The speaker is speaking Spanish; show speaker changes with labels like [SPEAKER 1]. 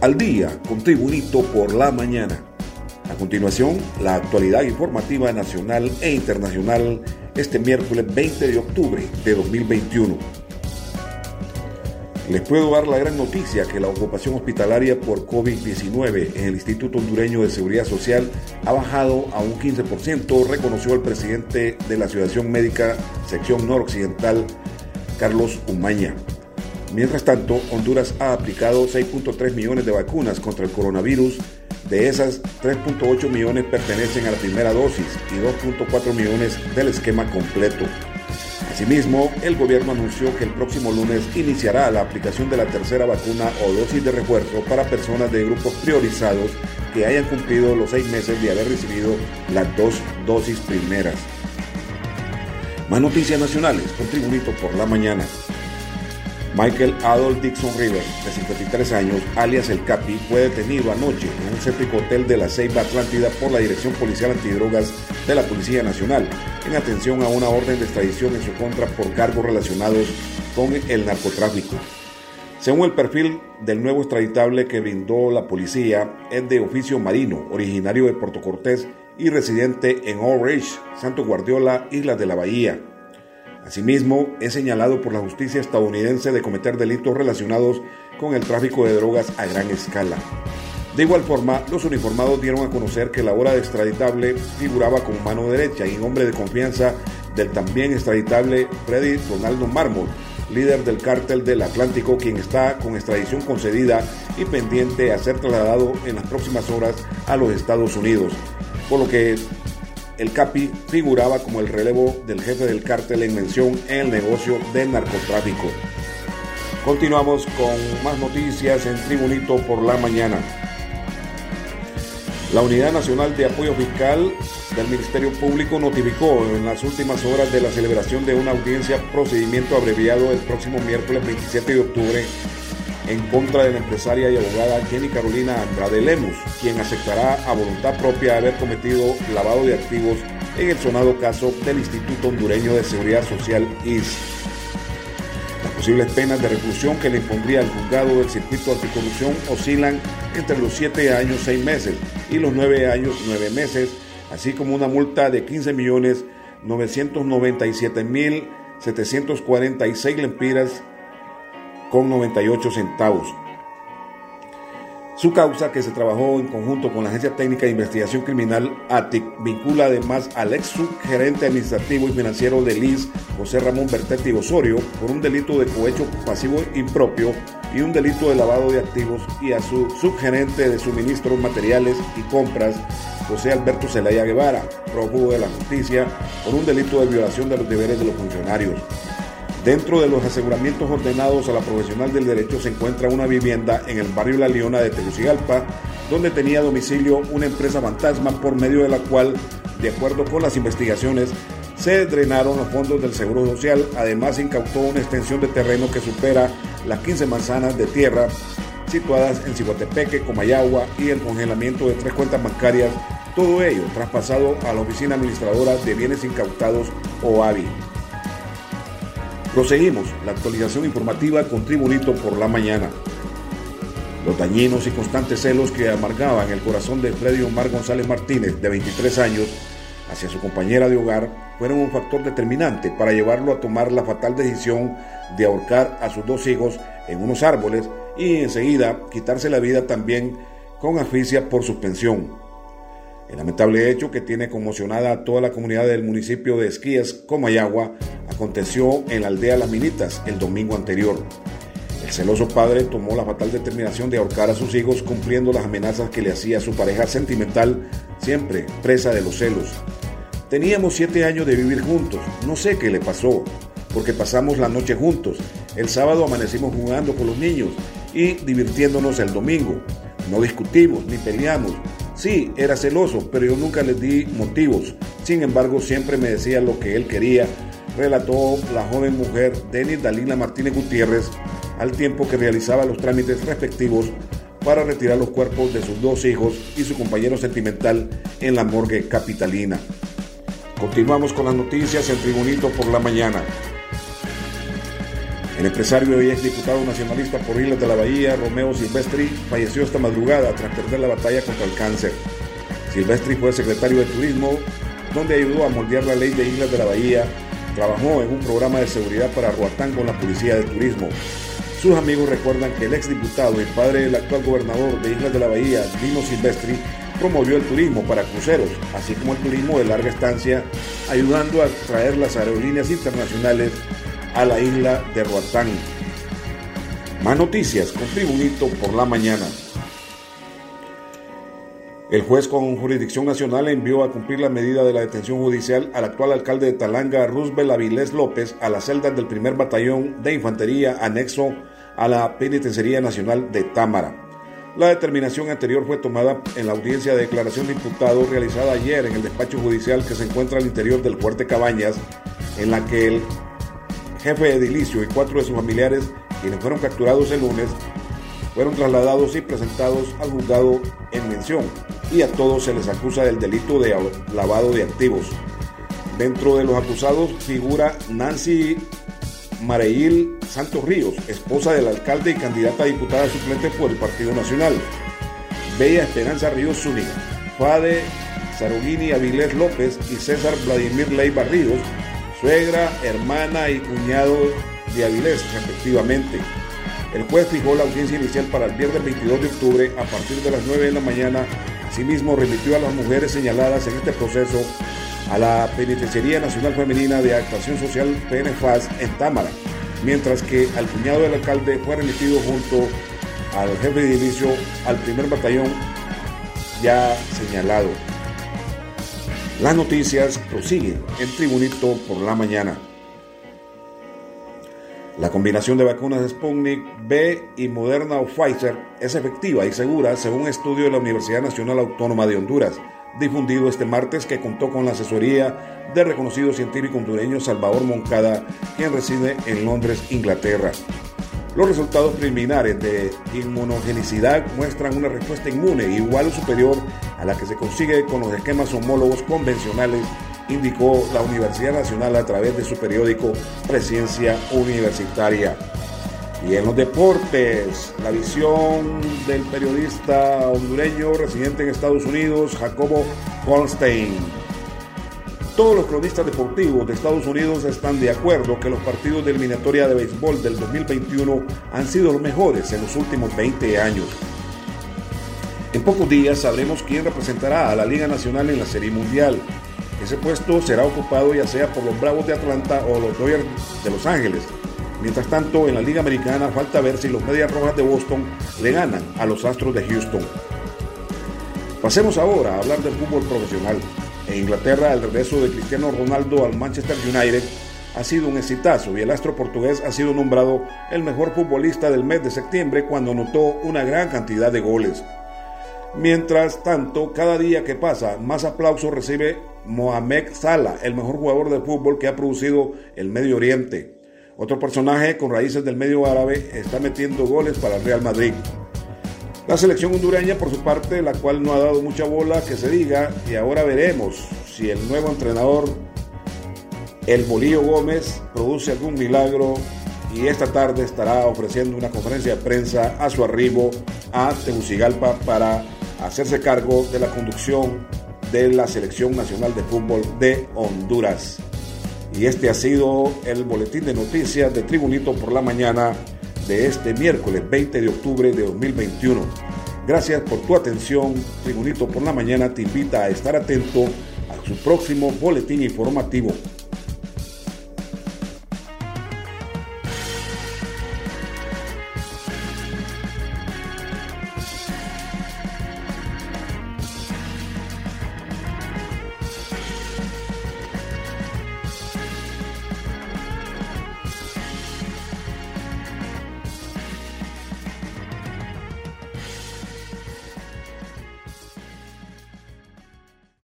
[SPEAKER 1] al día con Tribunito por la mañana. A continuación, la actualidad informativa nacional e internacional este miércoles 20 de octubre de 2021. Les puedo dar la gran noticia que la ocupación hospitalaria por COVID-19 en el Instituto Hondureño de Seguridad Social ha bajado a un 15%, reconoció el presidente de la Asociación Médica Sección Noroccidental, Carlos Umaña. Mientras tanto, Honduras ha aplicado 6.3 millones de vacunas contra el coronavirus. De esas, 3.8 millones pertenecen a la primera dosis y 2.4 millones del esquema completo. Asimismo, el gobierno anunció que el próximo lunes iniciará la aplicación de la tercera vacuna o dosis de refuerzo para personas de grupos priorizados que hayan cumplido los seis meses de haber recibido las dos dosis primeras. Más noticias nacionales con Tribunito por la mañana. Michael Adolf Dixon River, de 53 años, alias El Capi, fue detenido anoche en un céntrico hotel de la Ceiba Atlántida por la Dirección Policial Antidrogas de la Policía Nacional, en atención a una orden de extradición en su contra por cargos relacionados con el narcotráfico. Según el perfil del nuevo extraditable que brindó la policía, es de oficio marino, originario de Puerto Cortés y residente en Orange, Santo Guardiola, Islas de la Bahía. Asimismo, es señalado por la justicia estadounidense de cometer delitos relacionados con el tráfico de drogas a gran escala. De igual forma, los uniformados dieron a conocer que la hora de extraditable figuraba como mano derecha y nombre de confianza del también extraditable Freddy Ronaldo Mármol, líder del cártel del Atlántico, quien está con extradición concedida y pendiente a ser trasladado en las próximas horas a los Estados Unidos, por lo que el Capi figuraba como el relevo del jefe del cártel en mención en el negocio del narcotráfico. Continuamos con más noticias en Tribunito por la mañana. La Unidad Nacional de Apoyo Fiscal del Ministerio Público notificó en las últimas horas de la celebración de una audiencia procedimiento abreviado el próximo miércoles 27 de octubre en contra de la empresaria y abogada Jenny Carolina Andrade Lemus, quien aceptará a voluntad propia haber cometido lavado de activos en el sonado caso del Instituto Hondureño de Seguridad Social IS. Las posibles penas de reclusión que le impondría el juzgado del circuito anticorrupción oscilan entre los 7 años 6 meses y los 9 años 9 meses, así como una multa de 15 millones 997 mil 746 lempiras con 98 centavos. Su causa, que se trabajó en conjunto con la Agencia Técnica de Investigación Criminal ATIC, vincula además al ex subgerente administrativo y financiero de LIS, José Ramón Bertetti Osorio, por un delito de cohecho pasivo impropio y un delito de lavado de activos, y a su subgerente de suministros materiales y compras, José Alberto Zelaya Guevara, prófugo de la justicia, por un delito de violación de los deberes de los funcionarios. Dentro de los aseguramientos ordenados a la profesional del derecho se encuentra una vivienda en el barrio La Leona de Tegucigalpa, donde tenía domicilio una empresa fantasma por medio de la cual, de acuerdo con las investigaciones, se drenaron los fondos del Seguro Social. Además, incautó una extensión de terreno que supera las 15 manzanas de tierra situadas en Ciguatepeque, Comayagua y el congelamiento de tres cuentas bancarias, todo ello traspasado a la Oficina Administradora de Bienes Incautados o ABI. Proseguimos la actualización informativa con Tribunito por la mañana. Los dañinos y constantes celos que amargaban el corazón de Freddy Omar González Martínez, de 23 años, hacia su compañera de hogar, fueron un factor determinante para llevarlo a tomar la fatal decisión de ahorcar a sus dos hijos en unos árboles y enseguida quitarse la vida también con asfixia por suspensión. El lamentable hecho que tiene conmocionada a toda la comunidad del municipio de Esquías, Comayagua, aconteció en la aldea Las Minitas el domingo anterior. El celoso padre tomó la fatal determinación de ahorcar a sus hijos cumpliendo las amenazas que le hacía su pareja sentimental, siempre presa de los celos. Teníamos siete años de vivir juntos, no sé qué le pasó, porque pasamos la noche juntos. El sábado amanecimos jugando con los niños y divirtiéndonos el domingo. No discutimos ni peleamos, Sí, era celoso, pero yo nunca le di motivos. Sin embargo, siempre me decía lo que él quería, relató la joven mujer Denis Dalila Martínez Gutiérrez al tiempo que realizaba los trámites respectivos para retirar los cuerpos de sus dos hijos y su compañero sentimental en la morgue capitalina. Continuamos con las noticias en Tribunito por la mañana. El empresario y exdiputado nacionalista por Islas de la Bahía, Romeo Silvestri, falleció esta madrugada tras perder la batalla contra el cáncer. Silvestri fue secretario de Turismo, donde ayudó a moldear la ley de Islas de la Bahía, trabajó en un programa de seguridad para Roatán con la Policía de Turismo. Sus amigos recuerdan que el exdiputado y padre del actual gobernador de Islas de la Bahía, Dino Silvestri, promovió el turismo para cruceros, así como el turismo de larga estancia, ayudando a traer las aerolíneas internacionales a la isla de Roatán. Más noticias con Tribunito por la mañana. El juez con jurisdicción nacional envió a cumplir la medida de la detención judicial al actual alcalde de Talanga, Roosevelt Avilés López, a las celdas del primer batallón de infantería anexo a la Penitenciaría Nacional de Támara. La determinación anterior fue tomada en la audiencia de declaración de imputado realizada ayer en el despacho judicial que se encuentra al interior del fuerte Cabañas, en la que el jefe edilicio y cuatro de sus familiares, quienes fueron capturados el lunes, fueron trasladados y presentados al juzgado en mención y a todos se les acusa del delito de lavado de activos. Dentro de los acusados figura Nancy Mareil Santos Ríos, esposa del alcalde y candidata a diputada suplente por el Partido Nacional. Bella Esperanza Ríos Zúñiga, Fade Sarugini Avilés López y César Vladimir Leiva Ríos, suegra, hermana y cuñado de Avilés, respectivamente. El juez fijó la audiencia inicial para el viernes 22 de octubre a partir de las 9 de la mañana. Asimismo, remitió a las mujeres señaladas en este proceso a la Penitenciaría Nacional Femenina de Actuación Social PNFAS en Támara, mientras que al cuñado del alcalde fue remitido junto al jefe de edificio al primer batallón ya señalado. Las noticias prosiguen en Tribunito por la mañana. La combinación de vacunas Sputnik B y Moderna o Pfizer es efectiva y segura según estudio de la Universidad Nacional Autónoma de Honduras, difundido este martes que contó con la asesoría del reconocido científico hondureño Salvador Moncada, quien reside en Londres, Inglaterra. Los resultados preliminares de inmunogenicidad muestran una respuesta inmune igual o superior a la que se consigue con los esquemas homólogos convencionales indicó la Universidad Nacional a través de su periódico Presencia Universitaria. Y en los deportes, la visión del periodista hondureño residente en Estados Unidos, Jacobo Goldstein. Todos los cronistas deportivos de Estados Unidos están de acuerdo que los partidos de eliminatoria de béisbol del 2021 han sido los mejores en los últimos 20 años. En pocos días sabremos quién representará a la Liga Nacional en la Serie Mundial. Ese puesto será ocupado ya sea por los Bravos de Atlanta o los Dodgers de Los Ángeles. Mientras tanto, en la Liga Americana falta ver si los Medias Rojas de Boston le ganan a los Astros de Houston. Pasemos ahora a hablar del fútbol profesional. En Inglaterra, el regreso de Cristiano Ronaldo al Manchester United ha sido un exitazo y el astro portugués ha sido nombrado el mejor futbolista del mes de septiembre cuando anotó una gran cantidad de goles. Mientras tanto, cada día que pasa, más aplausos recibe Mohamed Salah, el mejor jugador de fútbol que ha producido el Medio Oriente. Otro personaje con raíces del medio árabe está metiendo goles para el Real Madrid. La selección hondureña, por su parte, la cual no ha dado mucha bola que se diga, y ahora veremos si el nuevo entrenador, el Bolillo Gómez, produce algún milagro y esta tarde estará ofreciendo una conferencia de prensa a su arribo a Tegucigalpa para hacerse cargo de la conducción de la Selección Nacional de Fútbol de Honduras. Y este ha sido el boletín de noticias de Tribunito por la mañana de este miércoles 20 de octubre de 2021. Gracias por tu atención. Tribunito por la mañana te invita a estar atento a su próximo boletín informativo.